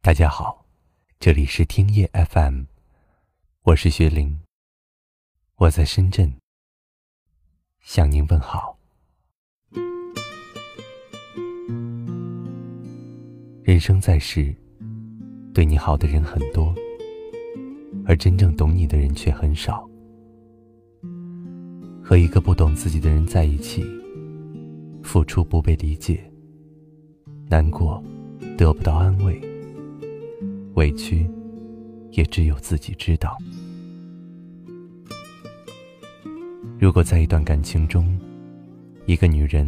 大家好，这里是听夜 FM，我是薛玲，我在深圳向您问好。人生在世，对你好的人很多，而真正懂你的人却很少。和一个不懂自己的人在一起，付出不被理解，难过得不到安慰。委屈，也只有自己知道。如果在一段感情中，一个女人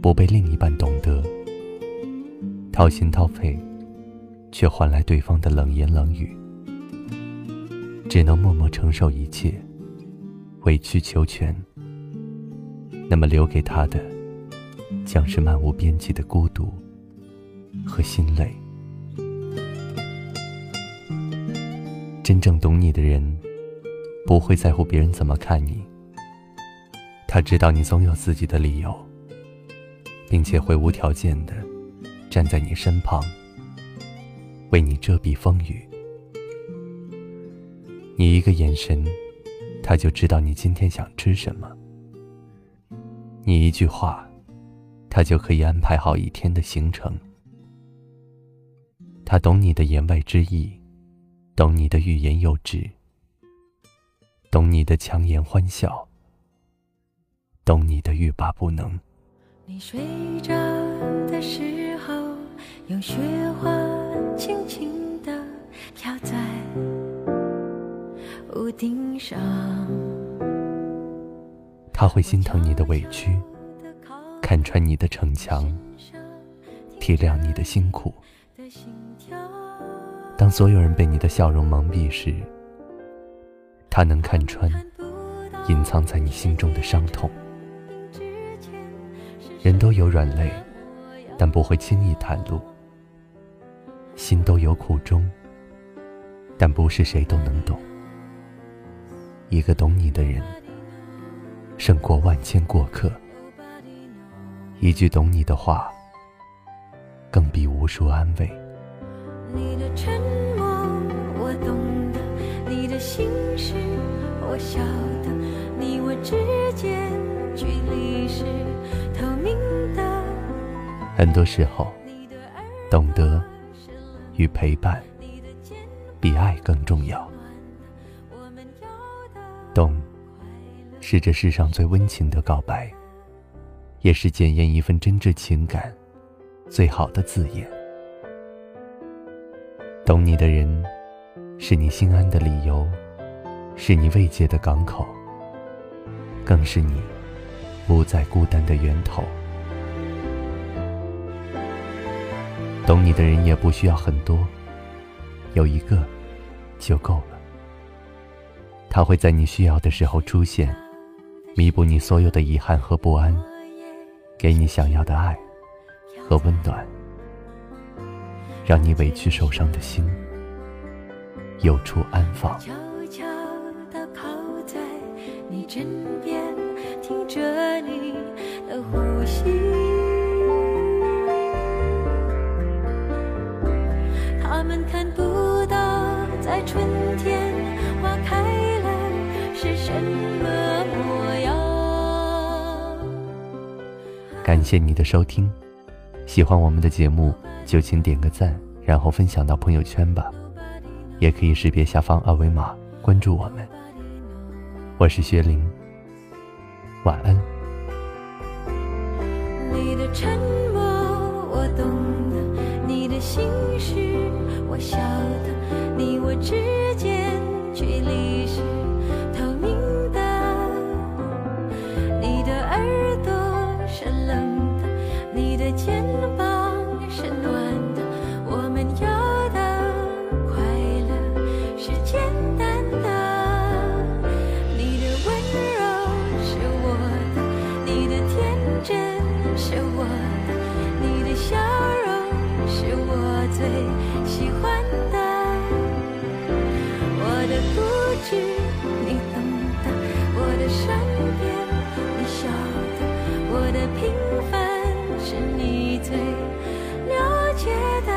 不被另一半懂得，掏心掏肺，却换来对方的冷言冷语，只能默默承受一切，委曲求全，那么留给她的，将是漫无边际的孤独和心累。真正懂你的人，不会在乎别人怎么看你。他知道你总有自己的理由，并且会无条件的站在你身旁，为你遮蔽风雨。你一个眼神，他就知道你今天想吃什么；你一句话，他就可以安排好一天的行程。他懂你的言外之意。懂你的欲言又止，懂你的强颜欢笑，懂你的欲罢不能。你睡着的时候，有雪花轻轻地飘在屋顶上。他会心疼你的委屈，看穿你的逞强，体谅你的辛苦。当所有人被你的笑容蒙蔽时，他能看穿隐藏在你心中的伤痛。人都有软肋，但不会轻易袒露；心都有苦衷，但不是谁都能懂。一个懂你的人，胜过万千过客。一句懂你的话，更比无数安慰。你的沉默我懂得，你的心事我晓得，你我之间距离是透明的。很多时候，懂得与陪伴比爱更重要。懂，是这世上最温情的告白，也是检验一份真挚情感最好的字眼。懂你的人，是你心安的理由，是你慰藉的港口，更是你不再孤单的源头。懂你的人也不需要很多，有一个就够了。他会在你需要的时候出现，弥补你所有的遗憾和不安，给你想要的爱和温暖。让你委屈受伤的心有处安放。悄悄地靠在你枕边，听着你的呼吸。他们看不到，在春天花开了是什么模样。感谢你的收听，喜欢我们的节目。就请点个赞，然后分享到朋友圈吧，也可以识别下方二维码关注我们。我是薛玲，晚安。你的沉默我懂得，你的心事我晓得，你我之。最喜欢的，我的固执你懂得，我的善变你晓得，我的平凡是你最了解的。